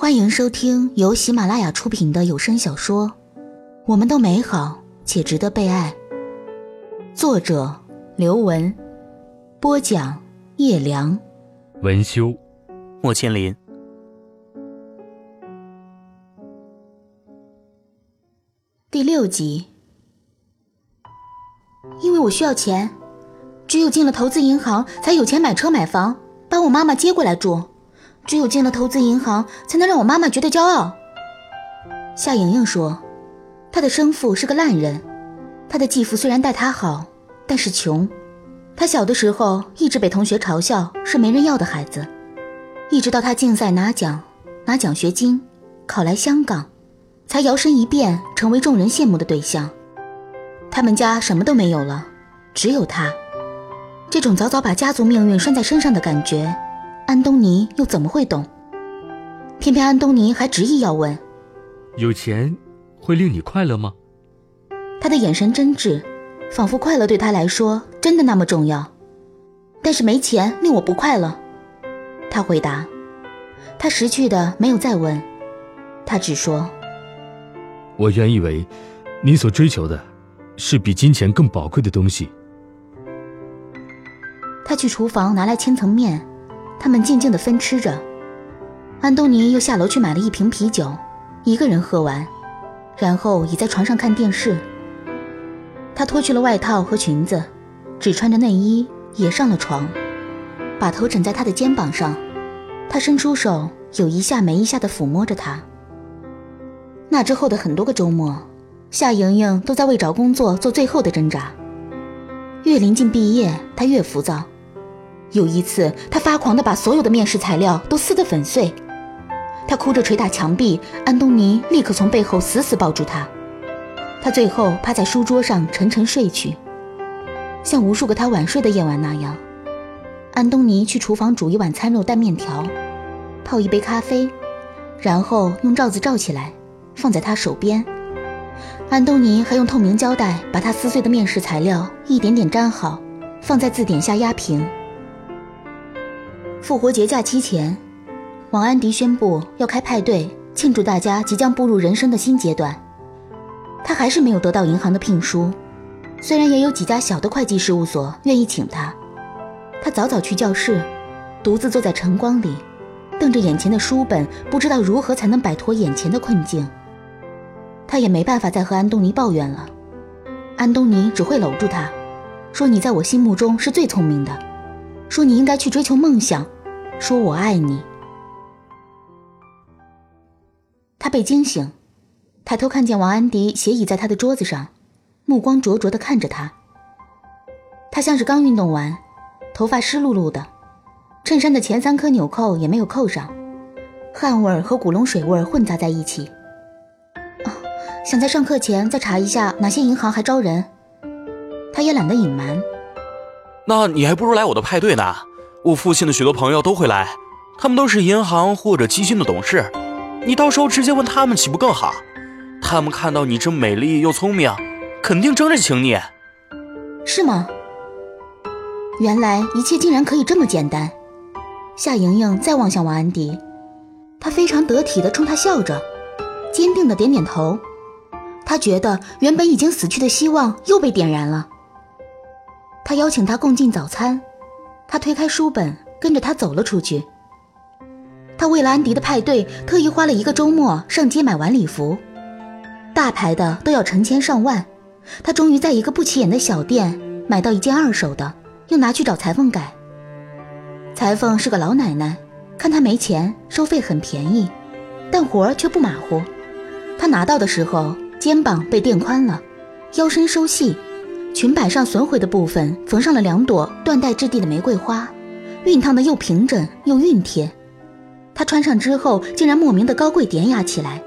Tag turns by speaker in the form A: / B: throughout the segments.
A: 欢迎收听由喜马拉雅出品的有声小说《我们都美好且值得被爱》，作者刘文，播讲叶良，
B: 文修，
C: 莫千林。
A: 第六集，因为我需要钱，只有进了投资银行，才有钱买车买房，把我妈妈接过来住。只有进了投资银行，才能让我妈妈觉得骄傲。夏莹莹说：“她的生父是个烂人，她的继父虽然待她好，但是穷。她小的时候一直被同学嘲笑是没人要的孩子，一直到她竞赛拿奖、拿奖学金，考来香港，才摇身一变成为众人羡慕的对象。他们家什么都没有了，只有她。这种早早把家族命运拴在身上的感觉。”安东尼又怎么会懂？偏偏安东尼还执意要问：“
B: 有钱会令你快乐吗？”
A: 他的眼神真挚，仿佛快乐对他来说真的那么重要。但是没钱令我不快乐，他回答。他识趣的没有再问，他只说：“
B: 我原以为你所追求的是比金钱更宝贵的东西。”
A: 他去厨房拿来千层面。他们静静地分吃着，安东尼又下楼去买了一瓶啤酒，一个人喝完，然后倚在床上看电视。他脱去了外套和裙子，只穿着内衣也上了床，把头枕在他的肩膀上。他伸出手，有一下没一下地抚摸着她。那之后的很多个周末，夏莹莹都在为找工作做最后的挣扎。越临近毕业，她越浮躁。有一次，他发狂地把所有的面试材料都撕得粉碎，他哭着捶打墙壁。安东尼立刻从背后死死抱住他，他最后趴在书桌上沉沉睡去，像无数个他晚睡的夜晚那样。安东尼去厨房煮一碗餐肉蛋面条，泡一杯咖啡，然后用罩子罩起来，放在他手边。安东尼还用透明胶带把他撕碎的面试材料一点点粘好，放在字典下压平。复活节假期前，王安迪宣布要开派对庆祝大家即将步入人生的新阶段。他还是没有得到银行的聘书，虽然也有几家小的会计事务所愿意请他。他早早去教室，独自坐在晨光里，瞪着眼前的书本，不知道如何才能摆脱眼前的困境。他也没办法再和安东尼抱怨了，安东尼只会搂住他，说：“你在我心目中是最聪明的。”说你应该去追求梦想，说我爱你。他被惊醒，抬头看见王安迪斜倚在他的桌子上，目光灼灼的看着他。他像是刚运动完，头发湿漉漉的，衬衫的前三颗纽扣也没有扣上，汗味和古龙水味混杂在一起。啊，想在上课前再查一下哪些银行还招人。他也懒得隐瞒。
C: 那你还不如来我的派对呢，我父亲的许多朋友都会来，他们都是银行或者基金的董事，你到时候直接问他们岂不更好？他们看到你这么美丽又聪明，肯定争着请你。
A: 是吗？原来一切竟然可以这么简单。夏莹莹再望向王安迪，她非常得体的冲他笑着，坚定的点点头。他觉得原本已经死去的希望又被点燃了。他邀请他共进早餐，他推开书本，跟着他走了出去。他为了安迪的派对，特意花了一个周末上街买晚礼服，大牌的都要成千上万。他终于在一个不起眼的小店买到一件二手的，又拿去找裁缝改。裁缝是个老奶奶，看他没钱，收费很便宜，但活儿却不马虎。他拿到的时候，肩膀被垫宽了，腰身收细。裙摆上损毁的部分缝上了两朵缎带质地的玫瑰花，熨烫的又平整又熨帖。她穿上之后，竟然莫名的高贵典雅起来。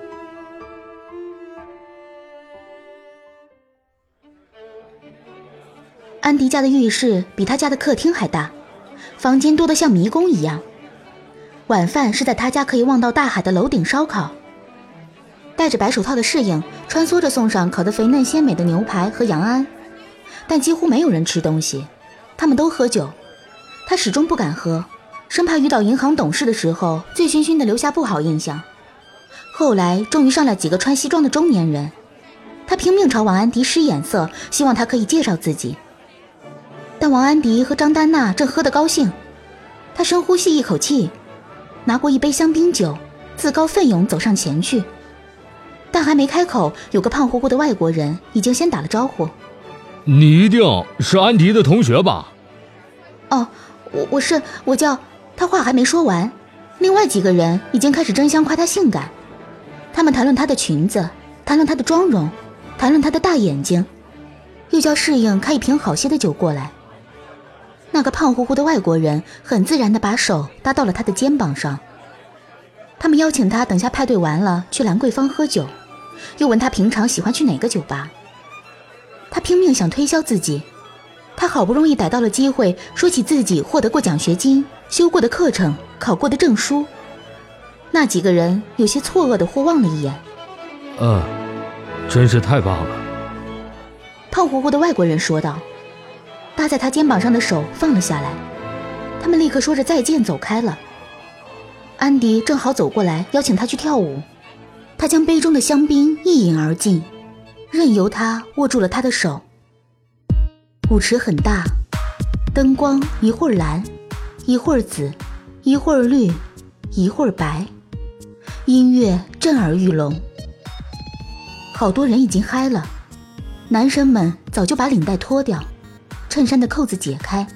A: 安迪家的浴室比他家的客厅还大，房间多得像迷宫一样。晚饭是在他家可以望到大海的楼顶烧烤。戴着白手套的侍应穿梭着送上烤得肥嫩鲜美的牛排和羊鞍。但几乎没有人吃东西，他们都喝酒，他始终不敢喝，生怕遇到银行董事的时候醉醺醺的留下不好印象。后来终于上来几个穿西装的中年人，他拼命朝王安迪使眼色，希望他可以介绍自己。但王安迪和张丹娜正喝得高兴，他深呼吸一口气，拿过一杯香槟酒，自告奋勇走上前去。但还没开口，有个胖乎乎的外国人已经先打了招呼：“
B: 你一定是安迪的同学吧？”“
A: 哦，我我是，我叫……”他话还没说完，另外几个人已经开始争相夸她性感。他们谈论她的裙子，谈论她的妆容，谈论她的大眼睛，又叫侍应开一瓶好些的酒过来。那个胖乎乎的外国人很自然地把手搭到了他的肩膀上。他们邀请他等下派对完了去兰桂坊喝酒。又问他平常喜欢去哪个酒吧。他拼命想推销自己，他好不容易逮到了机会，说起自己获得过奖学金、修过的课程、考过的证书。那几个人有些错愕的互望了一眼。
B: 嗯，真是太棒了。
A: 胖乎乎的外国人说道，搭在他肩膀上的手放了下来。他们立刻说着再见走开了。安迪正好走过来邀请他去跳舞。他将杯中的香槟一饮而尽，任由他握住了他的手。舞池很大，灯光一会儿蓝，一会儿紫，一会儿绿，一会儿白，音乐震耳欲聋。好多人已经嗨了，男生们早就把领带脱掉，衬衫的扣子解开，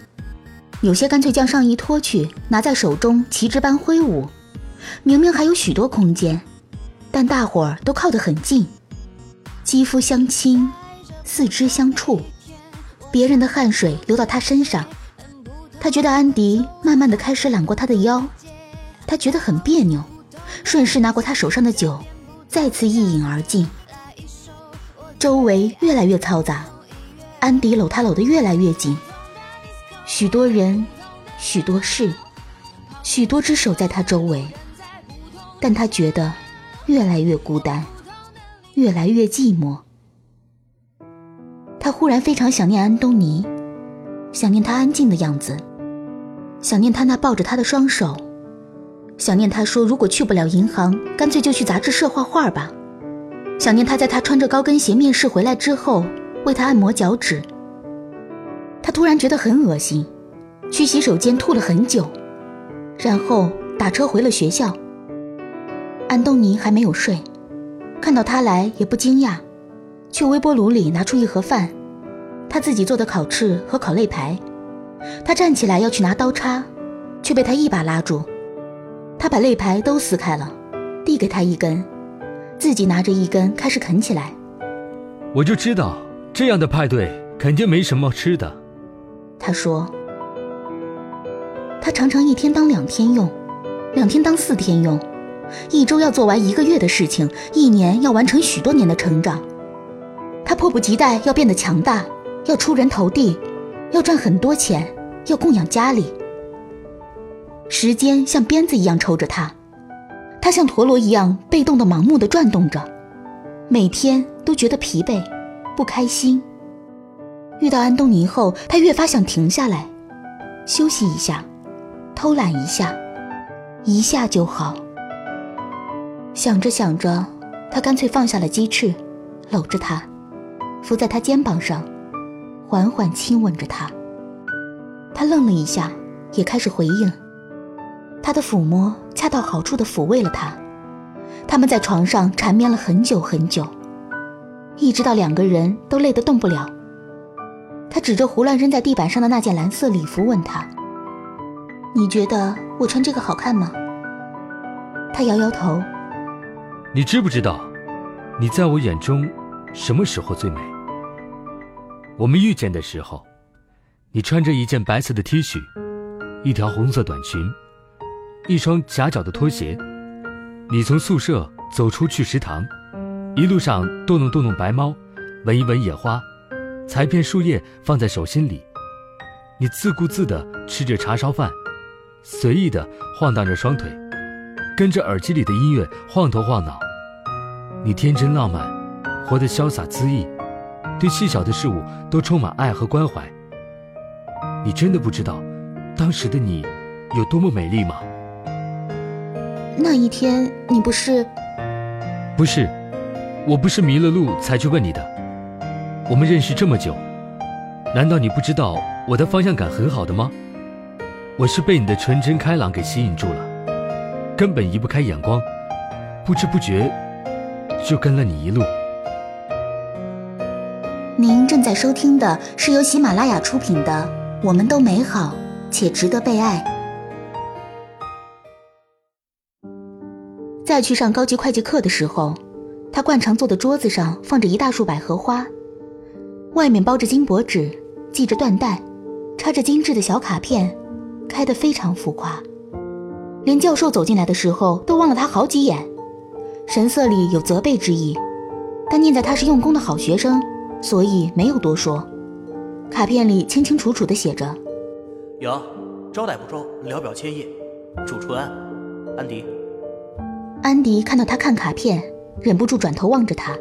A: 有些干脆将上衣脱去，拿在手中旗帜般挥舞。明明还有许多空间。但大伙儿都靠得很近，肌肤相亲，四肢相触，别人的汗水流到他身上，他觉得安迪慢慢的开始揽过他的腰，他觉得很别扭，顺势拿过他手上的酒，再次一饮而尽。周围越来越嘈杂，安迪搂他搂得越来越紧，许多人，许多事，许多只手在他周围，但他觉得。越来越孤单，越来越寂寞。他忽然非常想念安东尼，想念他安静的样子，想念他那抱着他的双手，想念他说如果去不了银行，干脆就去杂志社画画吧。想念他在他穿着高跟鞋面试回来之后为他按摩脚趾。他突然觉得很恶心，去洗手间吐了很久，然后打车回了学校。安东尼还没有睡，看到他来也不惊讶，去微波炉里拿出一盒饭，他自己做的烤翅和烤肋排。他站起来要去拿刀叉，却被他一把拉住。他把肋排都撕开了，递给他一根，自己拿着一根开始啃起来。
B: 我就知道这样的派对肯定没什么吃的，
A: 他说。他常常一天当两天用，两天当四天用。一周要做完一个月的事情，一年要完成许多年的成长。他迫不及待要变得强大，要出人头地，要赚很多钱，要供养家里。时间像鞭子一样抽着他，他像陀螺一样被动的、盲目的转动着，每天都觉得疲惫、不开心。遇到安东尼后，他越发想停下来，休息一下，偷懒一下，一下就好。想着想着，他干脆放下了鸡翅，搂着她，伏在她肩膀上，缓缓亲吻着她。他愣了一下，也开始回应。他的抚摸恰到好处地抚慰了她。他们在床上缠绵了很久很久，一直到两个人都累得动不了。他指着胡乱扔在地板上的那件蓝色礼服，问他：“你觉得我穿这个好看吗？”他摇摇头。
B: 你知不知道，你在我眼中什么时候最美？我们遇见的时候，你穿着一件白色的 T 恤，一条红色短裙，一双夹脚的拖鞋。你从宿舍走出去食堂，一路上逗弄逗弄白猫，闻一闻野花，采片树叶放在手心里。你自顾自地吃着叉烧饭，随意地晃荡着双腿，跟着耳机里的音乐晃头晃脑。你天真浪漫，活得潇洒恣意，对细小的事物都充满爱和关怀。你真的不知道，当时的你有多么美丽吗？
A: 那一天你不是……
B: 不是，我不是迷了路才去问你的。我们认识这么久，难道你不知道我的方向感很好的吗？我是被你的纯真开朗给吸引住了，根本移不开眼光，不知不觉就跟了你一路。
A: 您正在收听的是由喜马拉雅出品的《我们都美好且值得被爱》。在去上高级会计课的时候，他惯常坐的桌子上放着一大束百合花，外面包着金箔纸，系着缎带，插着精致的小卡片，开得非常浮夸。连教授走进来的时候都望了他好几眼，神色里有责备之意，但念在他是用功的好学生。所以没有多说，卡片里清清楚楚地写着：“
C: 有，招待不周，聊表歉意，祝春安，安迪。”
A: 安迪看到他看卡片，忍不住转头望着他，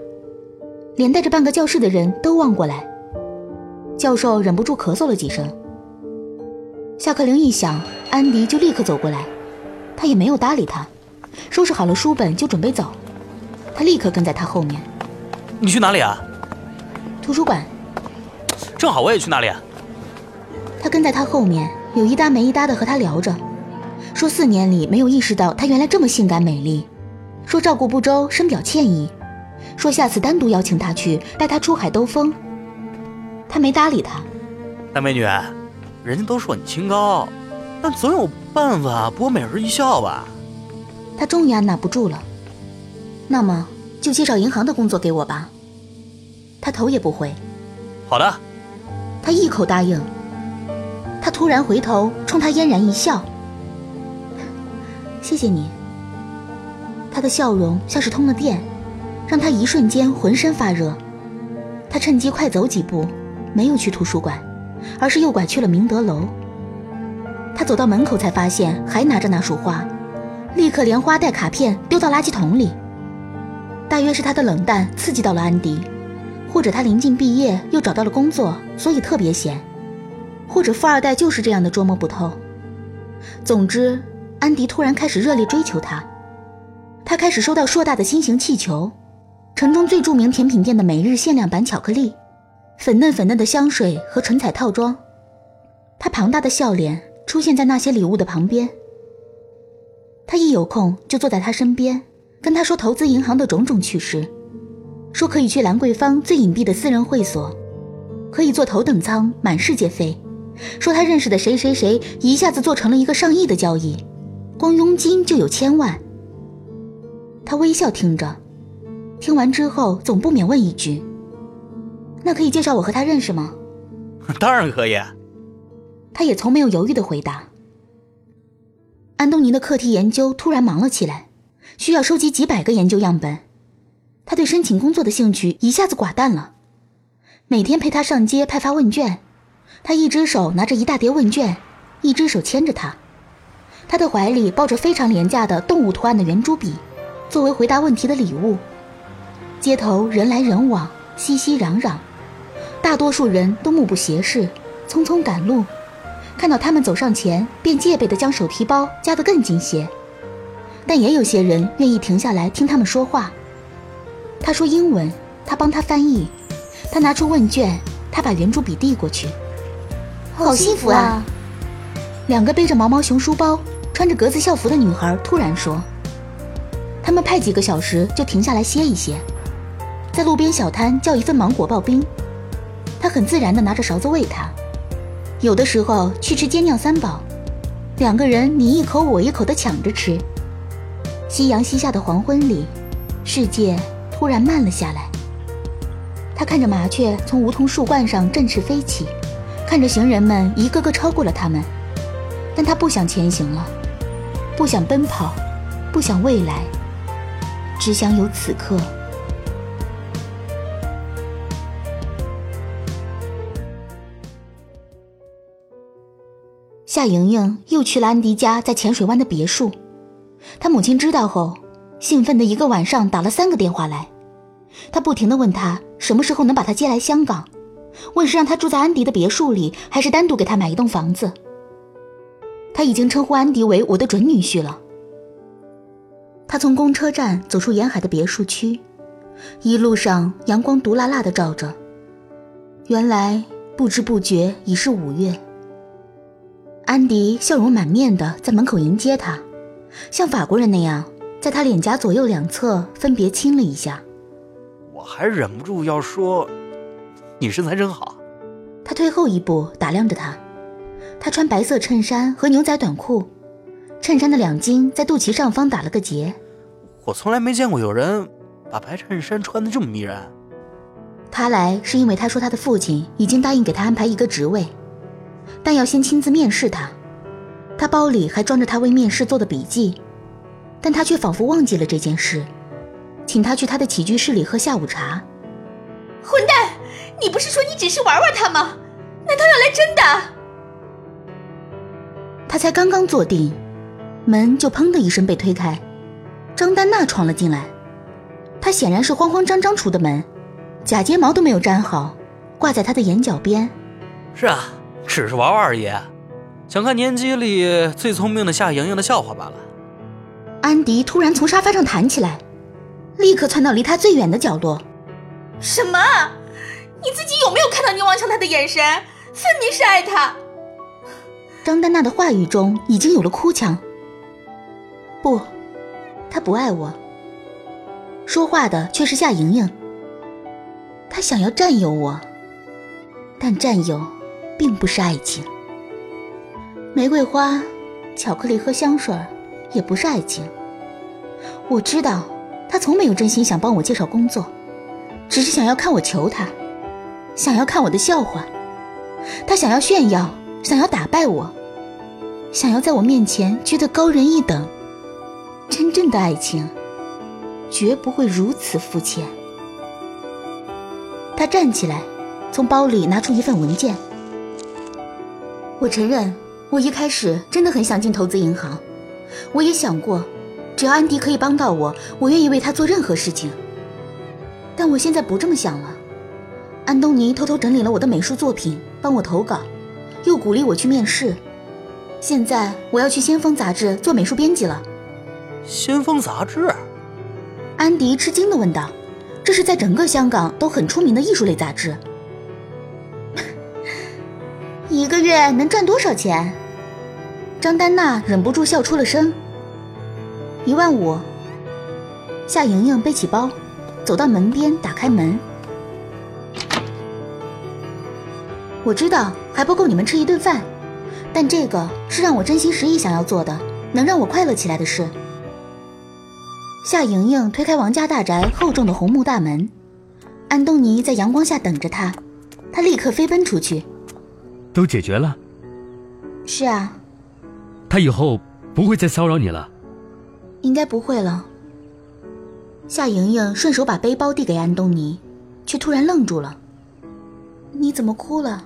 A: 连带着半个教室的人都望过来。教授忍不住咳嗽了几声。下课铃一响，安迪就立刻走过来，他也没有搭理他，收拾好了书本就准备走，他立刻跟在他后面。
C: 你去哪里啊？
A: 图书馆，
C: 正好我也去那里。
A: 啊他跟在他后面，有一搭没一搭的和他聊着，说四年里没有意识到他原来这么性感美丽，说照顾不周，深表歉意，说下次单独邀请他去，带他出海兜风。他没搭理他。
C: 大美女，人家都说你清高，但总有办法博美人一笑吧？
A: 他终于按捺不住了。那么就介绍银行的工作给我吧。他头也不回，
C: 好的。
A: 他一口答应。他突然回头冲他嫣然一笑：“谢谢你。”他的笑容像是通了电，让他一瞬间浑身发热。他趁机快走几步，没有去图书馆，而是右拐去了明德楼。他走到门口才发现还拿着那束花，立刻连花带卡片丢到垃圾桶里。大约是他的冷淡刺激到了安迪。或者他临近毕业又找到了工作，所以特别闲；或者富二代就是这样的捉摸不透。总之，安迪突然开始热烈追求她。他开始收到硕大的心形气球，城中最著名甜品店的每日限量版巧克力，粉嫩粉嫩的香水和唇彩套装。他庞大的笑脸出现在那些礼物的旁边。他一有空就坐在他身边，跟他说投资银行的种种趣事。说可以去兰桂坊最隐蔽的私人会所，可以坐头等舱满世界飞。说他认识的谁谁谁一下子做成了一个上亿的交易，光佣金就有千万。他微笑听着，听完之后总不免问一句：“那可以介绍我和他认识吗？”“
C: 当然可以。”
A: 他也从没有犹豫的回答。安东尼的课题研究突然忙了起来，需要收集几百个研究样本。他对申请工作的兴趣一下子寡淡了，每天陪他上街派发问卷，他一只手拿着一大叠问卷，一只手牵着他，他的怀里抱着非常廉价的动物图案的圆珠笔，作为回答问题的礼物。街头人来人往，熙熙攘攘，大多数人都目不斜视，匆匆赶路，看到他们走上前，便戒备地将手提包夹得更紧些，但也有些人愿意停下来听他们说话。他说英文，他帮他翻译。他拿出问卷，他把圆珠笔递过去。
D: 好幸福啊！
A: 两个背着毛毛熊书包、穿着格子校服的女孩突然说：“他们派几个小时就停下来歇一歇，在路边小摊叫一份芒果刨冰。他很自然地拿着勺子喂他。有的时候去吃煎酿三宝，两个人你一口我一口的抢着吃。夕阳西下的黄昏里，世界。”突然慢了下来。他看着麻雀从梧桐树冠上振翅飞起，看着行人们一个个超过了他们，但他不想前行了，不想奔跑，不想未来，只想有此刻。夏莹莹又去了安迪家在浅水湾的别墅，他母亲知道后。兴奋的一个晚上打了三个电话来，他不停地问他什么时候能把他接来香港，问是让他住在安迪的别墅里，还是单独给他买一栋房子。他已经称呼安迪为我的准女婿了。他从公车站走出沿海的别墅区，一路上阳光毒辣辣的照着。原来不知不觉已是五月。安迪笑容满面的在门口迎接他，像法国人那样，在他脸颊左右两侧分别亲了一下。
C: 我还忍不住要说，你身材真好。
A: 他退后一步打量着他，他穿白色衬衫和牛仔短裤，衬衫的两襟在肚脐上方打了个结。
C: 我从来没见过有人把白衬衫穿得这么迷人。
A: 他来是因为他说他的父亲已经答应给他安排一个职位。但要先亲自面试他，他包里还装着他为面试做的笔记，但他却仿佛忘记了这件事，请他去他的起居室里喝下午茶。
D: 混蛋，你不是说你只是玩玩他吗？难道要来真的？
A: 他才刚刚坐定，门就砰的一声被推开，张丹娜闯了进来。她显然是慌慌张张出的门，假睫毛都没有粘好，挂在他的眼角边。
C: 是啊。只是玩玩而已，想看年级里最聪明的夏莹莹的笑话罢了。
A: 安迪突然从沙发上弹起来，立刻窜到离他最远的角落。
D: 什么？你自己有没有看到你望向他的眼神？分明是爱他。
A: 张丹娜的话语中已经有了哭腔。不，他不爱我。说话的却是夏莹莹。他想要占有我，但占有。并不是爱情，玫瑰花、巧克力和香水也不是爱情。我知道他从没有真心想帮我介绍工作，只是想要看我求他，想要看我的笑话。他想要炫耀，想要打败我，想要在我面前觉得高人一等。真正的爱情绝不会如此肤浅。他站起来，从包里拿出一份文件。我承认，我一开始真的很想进投资银行，我也想过，只要安迪可以帮到我，我愿意为他做任何事情。但我现在不这么想了。安东尼偷偷整理了我的美术作品，帮我投稿，又鼓励我去面试。现在我要去《先锋》杂志做美术编辑了。
C: 《先锋》杂志？
A: 安迪吃惊地问道：“这是在整个香港都很出名的艺术类杂志。”一个月能赚多少钱？张丹娜忍不住笑出了声。一万五。夏莹莹背起包，走到门边，打开门。我知道还不够你们吃一顿饭，但这个是让我真心实意想要做的，能让我快乐起来的事。夏莹莹推开王家大宅厚重的红木大门，安东尼在阳光下等着她，她立刻飞奔出去。
B: 都解决了。
A: 是啊。
B: 他以后不会再骚扰你了。
A: 应该不会了。夏莹莹顺手把背包递给安东尼，却突然愣住了。你怎么哭了？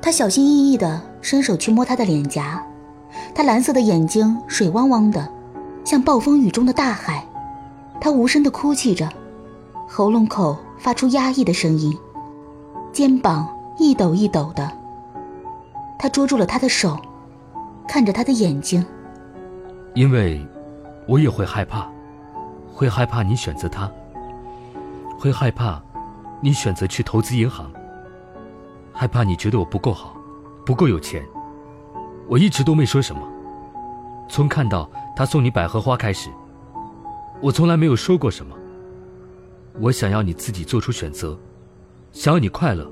A: 他小心翼翼地伸手去摸她的脸颊，她蓝色的眼睛水汪汪的，像暴风雨中的大海。她无声地哭泣着，喉咙口发出压抑的声音，肩膀一抖一抖的。他捉住了他的手，看着他的眼睛。
B: 因为，我也会害怕，会害怕你选择他，会害怕，你选择去投资银行，害怕你觉得我不够好，不够有钱。我一直都没说什么，从看到他送你百合花开始，我从来没有说过什么。我想要你自己做出选择，想要你快乐。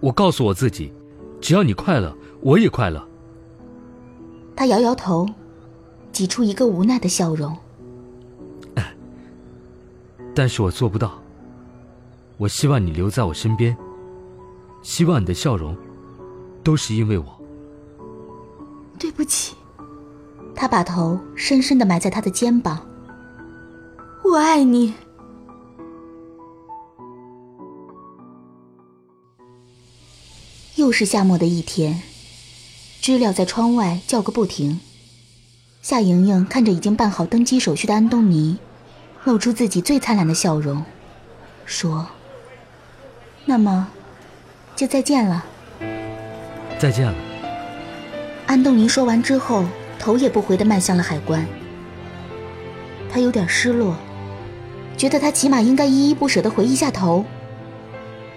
B: 我告诉我自己。只要你快乐，我也快乐。
A: 他摇摇头，挤出一个无奈的笑容。
B: 但是我做不到。我希望你留在我身边，希望你的笑容，都是因为我。
A: 对不起。他把头深深的埋在他的肩膀。我爱你。又是夏末的一天，知了在窗外叫个不停。夏莹莹看着已经办好登机手续的安东尼，露出自己最灿烂的笑容，说：“那么，就再见了。”
B: 再见了。
A: 安东尼说完之后，头也不回地迈向了海关。他有点失落，觉得他起码应该依依不舍地回一下头。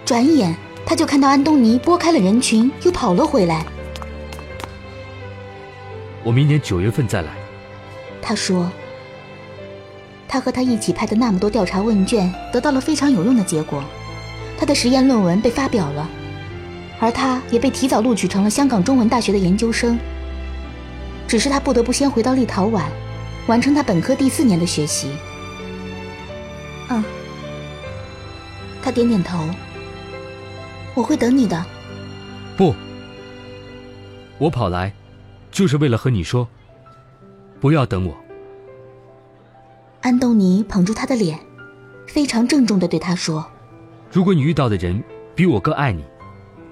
A: 转眼他就看到安东尼拨开了人群，又跑了回来。
B: 我明年九月份再来。
A: 他说：“他和他一起拍的那么多调查问卷得到了非常有用的结果，他的实验论文被发表了，而他也被提早录取成了香港中文大学的研究生。只是他不得不先回到立陶宛，完成他本科第四年的学习。”嗯，他点点头。我会等你的。
B: 不，我跑来。就是为了和你说，不要等我。
A: 安东尼捧住他的脸，非常郑重的对他说：“
B: 如果你遇到的人比我更爱你，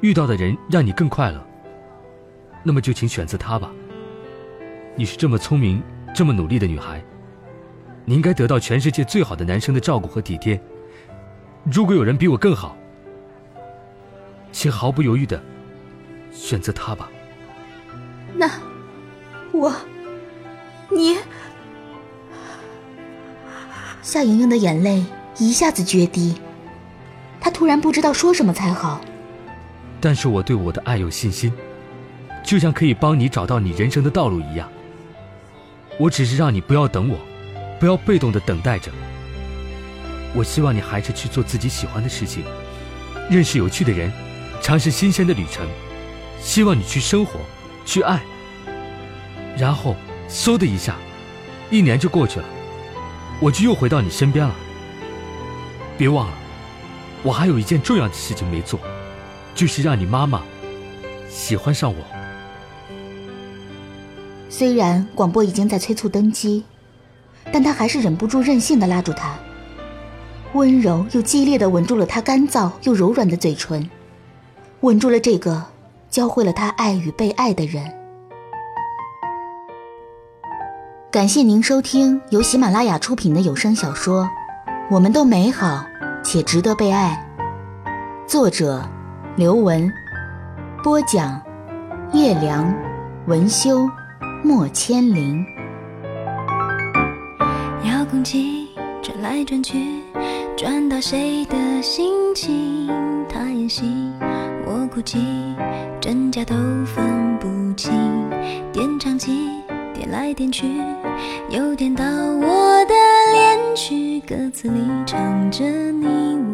B: 遇到的人让你更快乐，那么就请选择他吧。你是这么聪明、这么努力的女孩，你应该得到全世界最好的男生的照顾和体贴。如果有人比我更好，请毫不犹豫的选择他吧。”
D: 那。我，你，
A: 夏莹莹的眼泪一下子决堤，她突然不知道说什么才好。
B: 但是我对我的爱有信心，就像可以帮你找到你人生的道路一样。我只是让你不要等我，不要被动的等待着。我希望你还是去做自己喜欢的事情，认识有趣的人，尝试新鲜的旅程。希望你去生活，去爱。然后，嗖的一下，一年就过去了，我就又回到你身边了。别忘了，我还有一件重要的事情没做，就是让你妈妈喜欢上我。
A: 虽然广播已经在催促登机，但他还是忍不住任性的拉住他，温柔又激烈的吻住了他干燥又柔软的嘴唇，稳住了这个教会了他爱与被爱的人。感谢您收听由喜马拉雅出品的有声小说《我们都美好且值得被爱》，作者刘雯，播讲叶良，文修莫千灵。
E: 遥控器转来转去，转到谁的心情？他演戏，哭泣，真假都分不清。点唱机。点来点去，又点到我的恋曲，歌词里唱着你。